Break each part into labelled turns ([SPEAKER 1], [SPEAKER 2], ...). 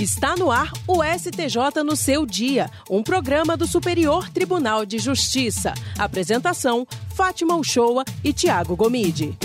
[SPEAKER 1] Está no ar o STJ no seu dia, um programa do Superior Tribunal de Justiça. Apresentação: Fátima Uchoa e Tiago Gomide.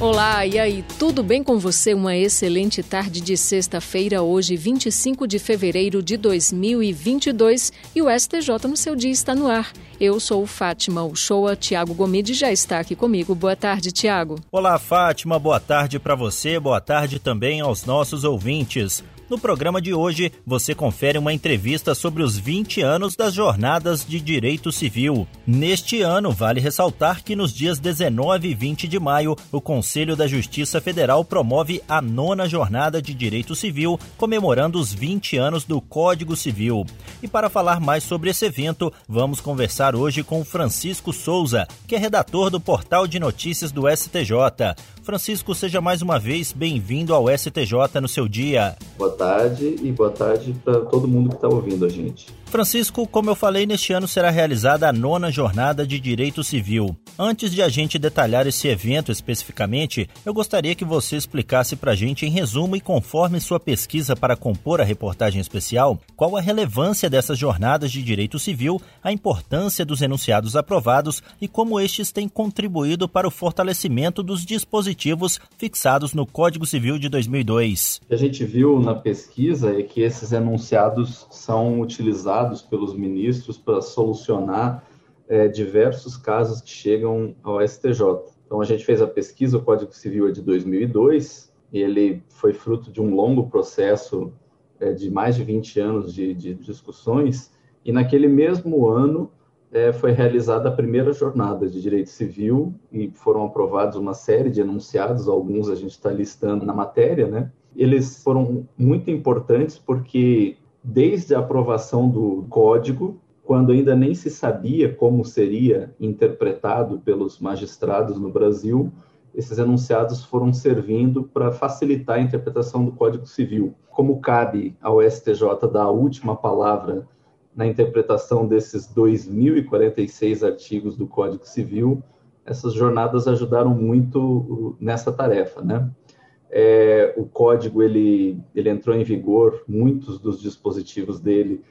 [SPEAKER 2] Olá, e aí, tudo bem com você? Uma excelente tarde de sexta-feira, hoje, 25 de fevereiro de 2022, e o STJ no seu dia está no ar. Eu sou Fátima Uchoa, Tiago Gomide já está aqui comigo. Boa tarde, Tiago.
[SPEAKER 3] Olá, Fátima, boa tarde para você, boa tarde também aos nossos ouvintes. No programa de hoje, você confere uma entrevista sobre os 20 anos das jornadas de direito civil. Neste ano, vale ressaltar que nos dias 19 e 20 de maio, o Conselho da Justiça Federal promove a nona jornada de direito civil, comemorando os 20 anos do Código Civil. E para falar mais sobre esse evento, vamos conversar hoje com Francisco Souza, que é redator do portal de notícias do STJ. Francisco, seja mais uma vez bem-vindo ao STJ no seu dia.
[SPEAKER 4] Boa tarde e boa tarde para todo mundo que está ouvindo a gente.
[SPEAKER 3] Francisco, como eu falei, neste ano será realizada a nona jornada de Direito Civil. Antes de a gente detalhar esse evento especificamente, eu gostaria que você explicasse para a gente, em resumo e conforme sua pesquisa para compor a reportagem especial, qual a relevância dessas jornadas de Direito Civil, a importância dos enunciados aprovados e como estes têm contribuído para o fortalecimento dos dispositivos fixados no Código Civil de 2002.
[SPEAKER 4] O que a gente viu na pesquisa é que esses enunciados são utilizados usados pelos ministros para solucionar é, diversos casos que chegam ao STJ. Então, a gente fez a pesquisa, o Código Civil é de 2002, e ele foi fruto de um longo processo é, de mais de 20 anos de, de, discussões, e naquele mesmo ano é, foi realizada a primeira jornada de direito civil, e foram aprovados uma série de enunciados, alguns a gente está listando na matéria, né? Eles foram muito importantes porque desde a aprovação do código, quando ainda nem se sabia como seria interpretado pelos magistrados no Brasil, esses enunciados foram servindo para facilitar a interpretação do Código Civil. Como cabe ao STJ dar a última palavra na interpretação desses 2.046 artigos do Código Civil, essas jornadas ajudaram muito nessa tarefa, né? É, o código ele, ele entrou em vigor, muitos dos dispositivos dele,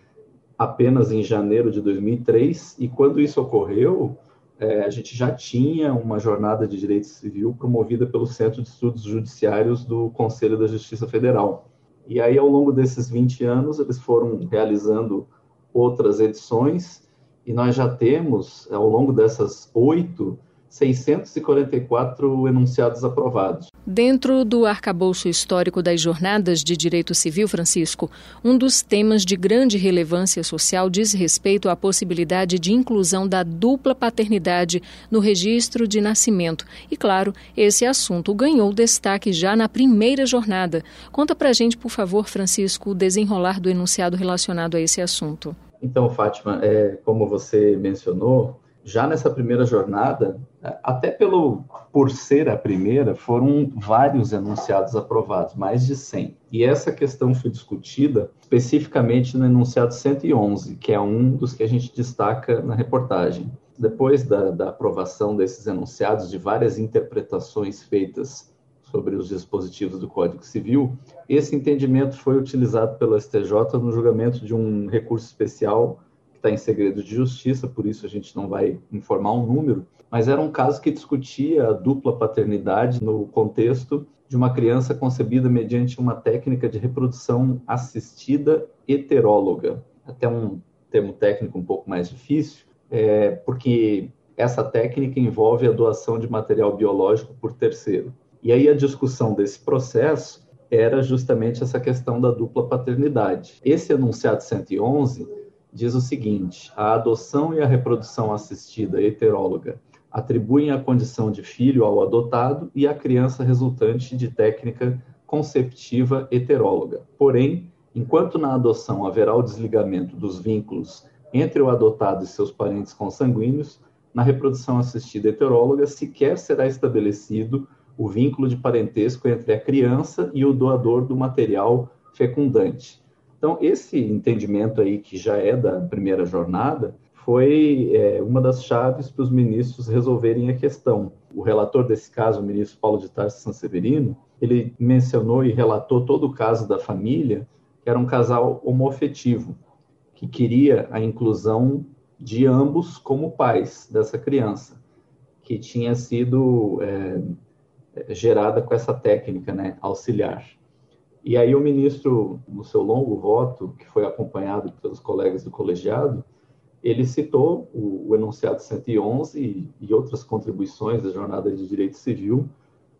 [SPEAKER 4] apenas em janeiro de 2003, e quando isso ocorreu, é, a gente já tinha uma jornada de direito civil promovida pelo Centro de Estudos Judiciários do Conselho da Justiça Federal. E aí, ao longo desses 20 anos, eles foram realizando outras edições, e nós já temos, ao longo dessas oito, 644 enunciados aprovados.
[SPEAKER 2] Dentro do arcabouço histórico das jornadas de direito civil, Francisco, um dos temas de grande relevância social diz respeito à possibilidade de inclusão da dupla paternidade no registro de nascimento. E, claro, esse assunto ganhou destaque já na primeira jornada. Conta pra gente, por favor, Francisco, o desenrolar do enunciado relacionado a esse assunto.
[SPEAKER 4] Então, Fátima, é, como você mencionou, já nessa primeira jornada, até pelo por ser a primeira, foram vários enunciados aprovados, mais de 100. E essa questão foi discutida especificamente no enunciado 111, que é um dos que a gente destaca na reportagem. Depois da, da aprovação desses enunciados, de várias interpretações feitas sobre os dispositivos do Código Civil, esse entendimento foi utilizado pelo STJ no julgamento de um recurso especial está em segredo de justiça, por isso a gente não vai informar um número, mas era um caso que discutia a dupla paternidade no contexto de uma criança concebida mediante uma técnica de reprodução assistida heteróloga. Até um termo técnico um pouco mais difícil, é, porque essa técnica envolve a doação de material biológico por terceiro. E aí a discussão desse processo era justamente essa questão da dupla paternidade. Esse enunciado 111 diz o seguinte: a adoção e a reprodução assistida heteróloga atribuem a condição de filho ao adotado e à criança resultante de técnica conceptiva heteróloga. Porém, enquanto na adoção haverá o desligamento dos vínculos entre o adotado e seus parentes consanguíneos, na reprodução assistida heteróloga sequer será estabelecido o vínculo de parentesco entre a criança e o doador do material fecundante, então, esse entendimento aí, que já é da primeira jornada, foi é, uma das chaves para os ministros resolverem a questão. O relator desse caso, o ministro Paulo de Tarso Sanseverino, ele mencionou e relatou todo o caso da família, que era um casal homofetivo, que queria a inclusão de ambos como pais dessa criança, que tinha sido é, gerada com essa técnica né, auxiliar. E aí o ministro, no seu longo voto, que foi acompanhado pelos colegas do colegiado, ele citou o, o enunciado 111 e, e outras contribuições da jornada de direito civil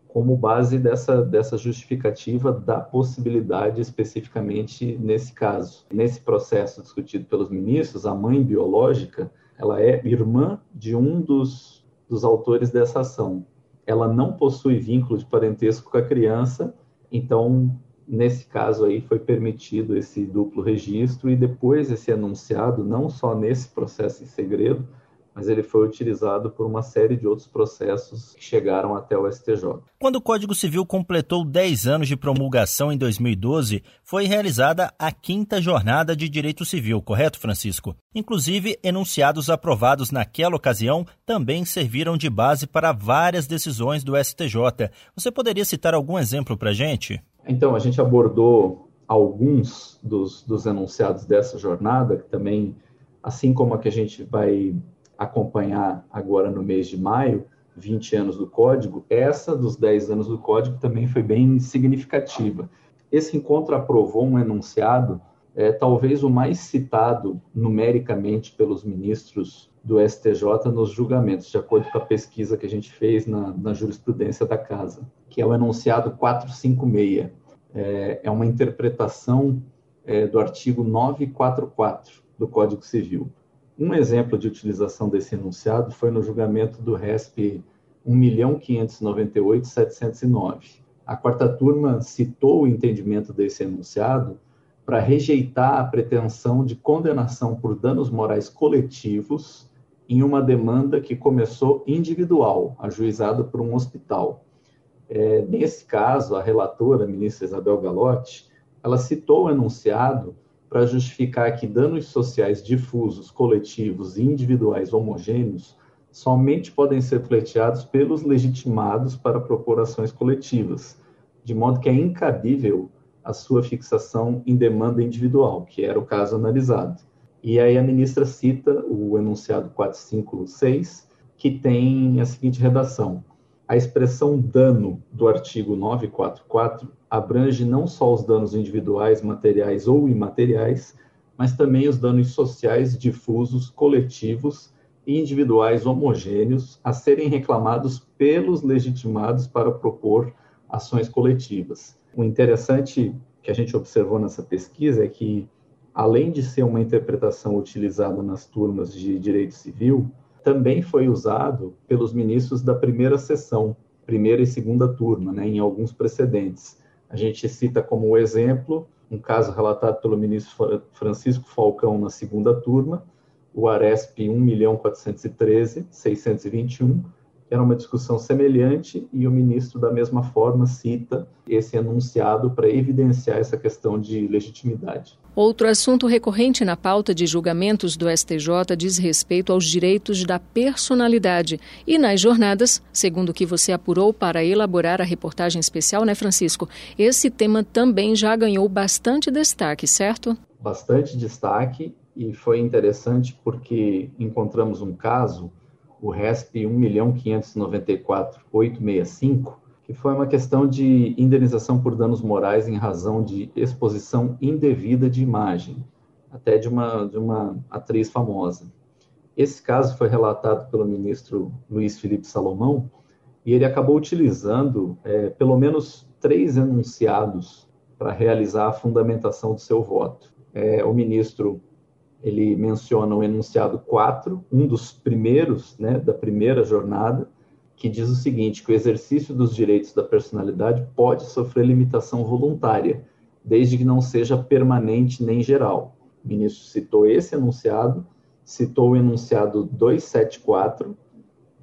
[SPEAKER 4] como base dessa, dessa justificativa da possibilidade especificamente nesse caso. Nesse processo discutido pelos ministros, a mãe biológica, ela é irmã de um dos, dos autores dessa ação. Ela não possui vínculo de parentesco com a criança, então nesse caso aí foi permitido esse duplo registro e depois esse enunciado, não só nesse processo em segredo, mas ele foi utilizado por uma série de outros processos que chegaram até o STJ.
[SPEAKER 3] Quando o Código Civil completou 10 anos de promulgação em 2012, foi realizada a quinta jornada de direito civil, correto, Francisco? Inclusive, enunciados aprovados naquela ocasião também serviram de base para várias decisões do STJ. Você poderia citar algum exemplo para gente?
[SPEAKER 4] Então, a gente abordou alguns dos, dos enunciados dessa jornada, que também, assim como a que a gente vai acompanhar agora no mês de maio, 20 anos do código, essa dos 10 anos do código também foi bem significativa. Esse encontro aprovou um enunciado, é, talvez o mais citado numericamente pelos ministros do STJ nos julgamentos, de acordo com a pesquisa que a gente fez na, na jurisprudência da casa, que é o enunciado 456. É, é uma interpretação é, do artigo 944 do Código Civil. Um exemplo de utilização desse enunciado foi no julgamento do RESP 1.598.709. A quarta turma citou o entendimento desse enunciado para rejeitar a pretensão de condenação por danos morais coletivos em uma demanda que começou individual, ajuizada por um hospital. É, nesse caso, a relatora, a ministra Isabel Galotti, ela citou o enunciado para justificar que danos sociais difusos, coletivos e individuais homogêneos somente podem ser pleiteados pelos legitimados para propor ações coletivas, de modo que é incabível a sua fixação em demanda individual, que era o caso analisado. E aí a ministra cita o enunciado 456, que tem a seguinte redação: a expressão dano do artigo 944 abrange não só os danos individuais, materiais ou imateriais, mas também os danos sociais difusos, coletivos e individuais homogêneos a serem reclamados pelos legitimados para propor ações coletivas. O interessante que a gente observou nessa pesquisa é que, além de ser uma interpretação utilizada nas turmas de direito civil, também foi usado pelos ministros da primeira sessão, primeira e segunda turma, né, em alguns precedentes. A gente cita como exemplo um caso relatado pelo ministro Francisco Falcão na segunda turma, o ARESP 1.413.621, era uma discussão semelhante e o ministro, da mesma forma, cita esse enunciado para evidenciar essa questão de legitimidade.
[SPEAKER 2] Outro assunto recorrente na pauta de julgamentos do STJ diz respeito aos direitos da personalidade. E nas jornadas, segundo o que você apurou para elaborar a reportagem especial, né, Francisco? Esse tema também já ganhou bastante destaque, certo?
[SPEAKER 4] Bastante destaque e foi interessante porque encontramos um caso o RESP 1.594.865, que foi uma questão de indenização por danos morais em razão de exposição indevida de imagem, até de uma, de uma atriz famosa. Esse caso foi relatado pelo ministro Luiz Felipe Salomão e ele acabou utilizando é, pelo menos três enunciados para realizar a fundamentação do seu voto. É, o ministro ele menciona o enunciado 4, um dos primeiros, né, da primeira jornada, que diz o seguinte, que o exercício dos direitos da personalidade pode sofrer limitação voluntária, desde que não seja permanente nem geral. O ministro citou esse enunciado, citou o enunciado 274,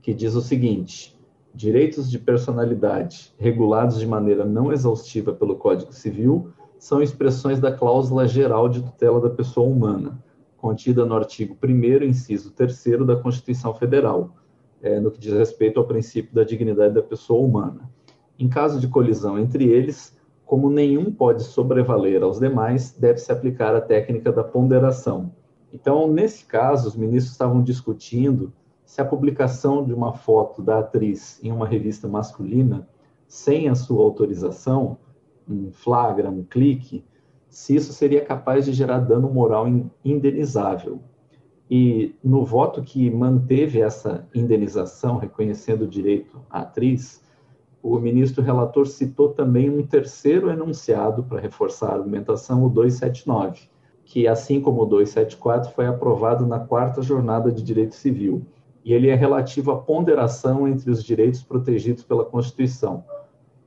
[SPEAKER 4] que diz o seguinte: direitos de personalidade regulados de maneira não exaustiva pelo Código Civil são expressões da cláusula geral de tutela da pessoa humana contida no artigo 1 inciso 3 da Constituição Federal, é, no que diz respeito ao princípio da dignidade da pessoa humana. Em caso de colisão entre eles, como nenhum pode sobrevaler aos demais, deve-se aplicar a técnica da ponderação. Então, nesse caso, os ministros estavam discutindo se a publicação de uma foto da atriz em uma revista masculina, sem a sua autorização, um flagra, um clique, se isso seria capaz de gerar dano moral indenizável. E no voto que manteve essa indenização, reconhecendo o direito à atriz, o ministro relator citou também um terceiro enunciado para reforçar a argumentação, o 279, que, assim como o 274, foi aprovado na quarta jornada de direito civil. E ele é relativo à ponderação entre os direitos protegidos pela Constituição.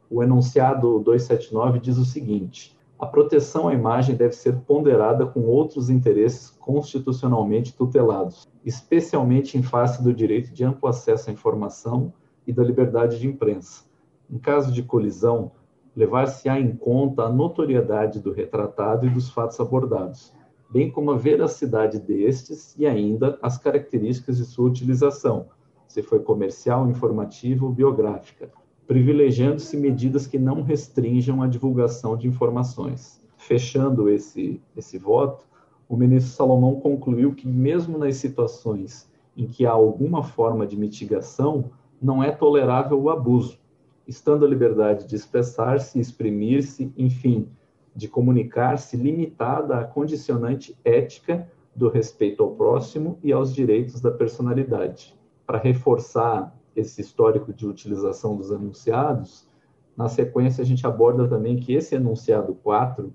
[SPEAKER 4] O enunciado 279 diz o seguinte: a proteção à imagem deve ser ponderada com outros interesses constitucionalmente tutelados, especialmente em face do direito de amplo acesso à informação e da liberdade de imprensa. Em caso de colisão, levar-se-á em conta a notoriedade do retratado e dos fatos abordados, bem como a veracidade destes e ainda as características de sua utilização, se foi comercial, informativa ou biográfica, privilegiando-se medidas que não restringam a divulgação de informações. Fechando esse, esse voto, o ministro Salomão concluiu que, mesmo nas situações em que há alguma forma de mitigação, não é tolerável o abuso, estando a liberdade de expressar-se, exprimir-se, enfim, de comunicar-se limitada à condicionante ética do respeito ao próximo e aos direitos da personalidade. Para reforçar esse histórico de utilização dos enunciados, na sequência a gente aborda também que esse enunciado 4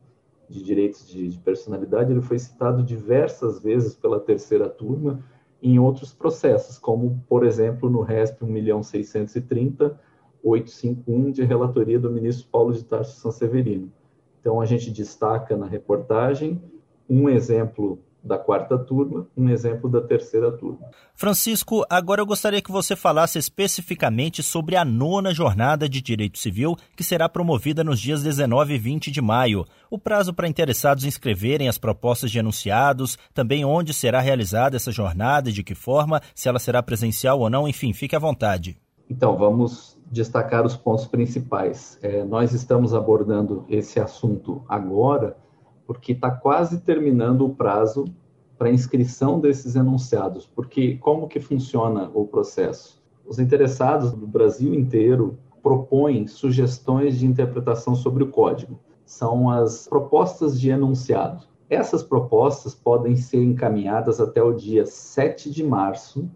[SPEAKER 4] de direitos de, de personalidade ele foi citado diversas vezes pela terceira turma em outros processos, como, por exemplo, no RESP 1.630.851 de relatoria do ministro Paulo de Tarso Sanseverino. Então, a gente destaca na reportagem um exemplo da quarta turma, um exemplo da terceira turma.
[SPEAKER 3] Francisco, agora eu gostaria que você falasse especificamente sobre a nona jornada de direito civil, que será promovida nos dias 19 e 20 de maio. O prazo para interessados inscreverem as propostas de enunciados, também onde será realizada essa jornada e de que forma, se ela será presencial ou não, enfim, fique à vontade.
[SPEAKER 4] Então, vamos destacar os pontos principais. É, nós estamos abordando esse assunto agora porque está quase terminando o prazo para inscrição desses enunciados, porque como que funciona o processo? Os interessados do Brasil inteiro propõem sugestões de interpretação sobre o código. São as propostas de enunciado. Essas propostas podem ser encaminhadas até o dia 7 de março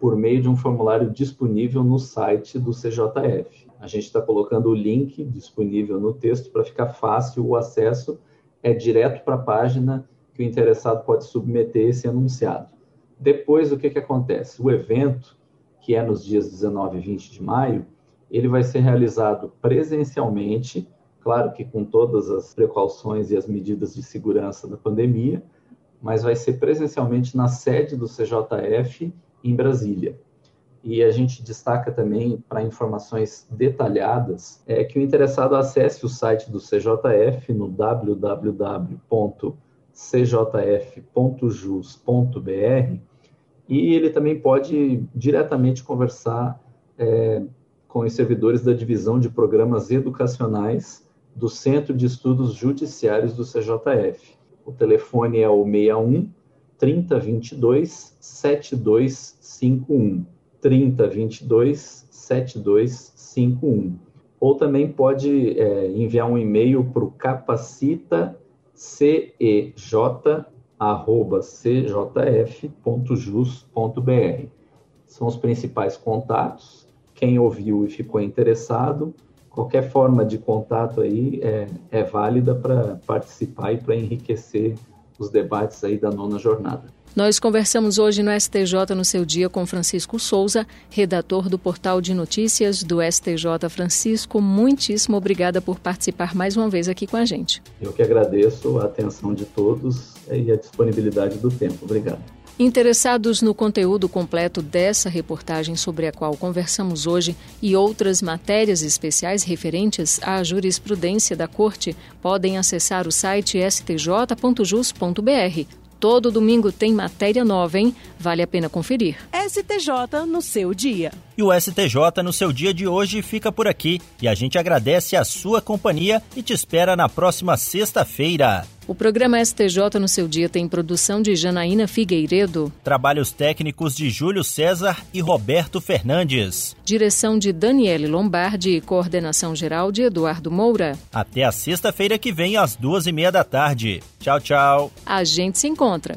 [SPEAKER 4] por meio de um formulário disponível no site do CJF. A gente está colocando o link disponível no texto para ficar fácil o acesso é direto para a página que o interessado pode submeter esse enunciado. Depois, o que, que acontece? O evento, que é nos dias 19 e 20 de maio, ele vai ser realizado presencialmente, claro que com todas as precauções e as medidas de segurança da pandemia, mas vai ser presencialmente na sede do CJF em Brasília. E a gente destaca também, para informações detalhadas, é que o interessado acesse o site do CJF no www.cjf.jus.br e ele também pode diretamente conversar é, com os servidores da Divisão de Programas Educacionais do Centro de Estudos Judiciários do CJF. O telefone é o 61 3022 7251. 3022 7251. Ou também pode é, enviar um e-mail para o capacitacej.cjf.jus.br. São os principais contatos. Quem ouviu e ficou interessado, qualquer forma de contato aí é, é válida para participar e para enriquecer os debates aí da nona jornada.
[SPEAKER 2] Nós conversamos hoje no STJ no seu dia com Francisco Souza, redator do portal de notícias do STJ. Francisco, muitíssimo obrigada por participar mais uma vez aqui com a gente.
[SPEAKER 4] Eu que agradeço a atenção de todos e a disponibilidade do tempo. Obrigado.
[SPEAKER 2] Interessados no conteúdo completo dessa reportagem sobre a qual conversamos hoje e outras matérias especiais referentes à jurisprudência da Corte, podem acessar o site stj.jus.br Todo domingo tem matéria nova, hein? Vale a pena conferir.
[SPEAKER 1] STJ no seu dia.
[SPEAKER 3] E o STJ no seu dia de hoje fica por aqui e a gente agradece a sua companhia e te espera na próxima sexta-feira.
[SPEAKER 2] O programa STJ no seu dia tem produção de Janaína Figueiredo,
[SPEAKER 3] Trabalhos técnicos de Júlio César e Roberto Fernandes.
[SPEAKER 2] direção de Daniele Lombardi e coordenação geral de Eduardo Moura.
[SPEAKER 3] Até a sexta-feira que vem, às duas e meia da tarde. Tchau, tchau.
[SPEAKER 2] A gente se encontra.